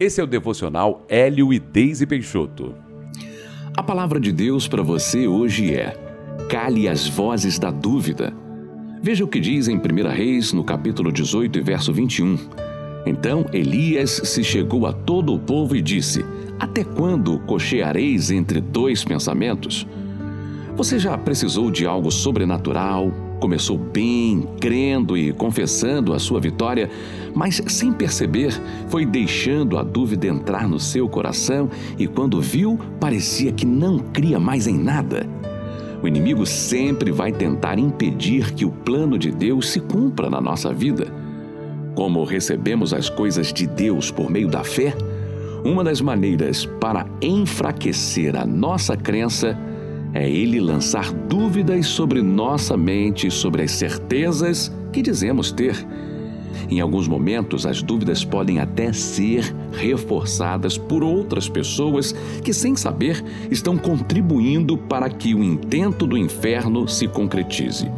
Esse é o devocional Hélio e Deise Peixoto. A palavra de Deus para você hoje é: cale as vozes da dúvida. Veja o que diz em 1 Reis, no capítulo 18 e verso 21. Então Elias se chegou a todo o povo e disse: Até quando cocheareis entre dois pensamentos? Você já precisou de algo sobrenatural, Começou bem, crendo e confessando a sua vitória, mas sem perceber, foi deixando a dúvida entrar no seu coração e quando viu, parecia que não cria mais em nada. O inimigo sempre vai tentar impedir que o plano de Deus se cumpra na nossa vida. Como recebemos as coisas de Deus por meio da fé, uma das maneiras para enfraquecer a nossa crença é Ele lançar dúvidas sobre nossa mente, sobre as certezas que dizemos ter. Em alguns momentos, as dúvidas podem até ser reforçadas por outras pessoas que, sem saber, estão contribuindo para que o intento do inferno se concretize.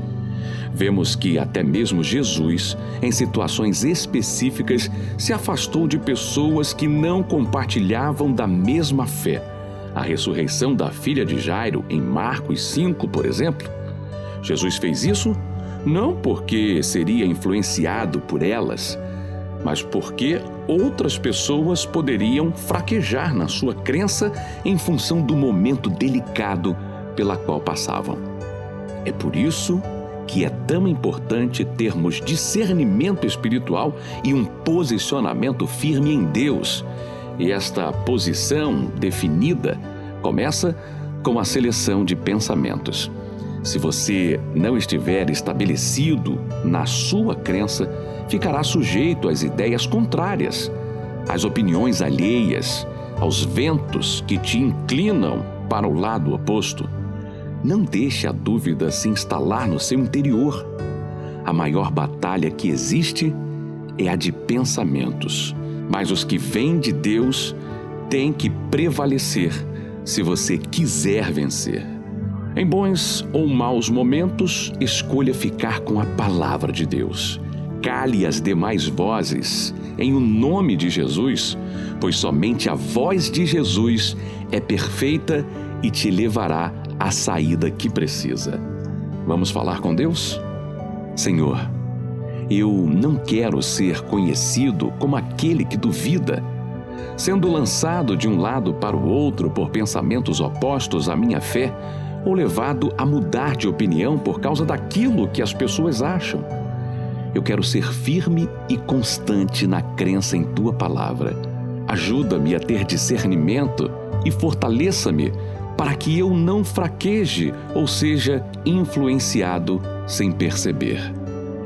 Vemos que até mesmo Jesus, em situações específicas, se afastou de pessoas que não compartilhavam da mesma fé a ressurreição da filha de Jairo em Marcos 5, por exemplo, Jesus fez isso não porque seria influenciado por elas, mas porque outras pessoas poderiam fraquejar na sua crença em função do momento delicado pela qual passavam. É por isso que é tão importante termos discernimento espiritual e um posicionamento firme em Deus e esta posição definida começa com a seleção de pensamentos. Se você não estiver estabelecido na sua crença, ficará sujeito às ideias contrárias, às opiniões alheias, aos ventos que te inclinam para o lado oposto. Não deixe a dúvida se instalar no seu interior. A maior batalha que existe é a de pensamentos mas os que vêm de Deus têm que prevalecer se você quiser vencer. Em bons ou maus momentos, escolha ficar com a palavra de Deus. Cale as demais vozes em o nome de Jesus, pois somente a voz de Jesus é perfeita e te levará à saída que precisa. Vamos falar com Deus? Senhor, eu não quero ser conhecido como aquele que duvida, sendo lançado de um lado para o outro por pensamentos opostos à minha fé, ou levado a mudar de opinião por causa daquilo que as pessoas acham. Eu quero ser firme e constante na crença em tua palavra. Ajuda-me a ter discernimento e fortaleça-me para que eu não fraqueje ou seja influenciado sem perceber.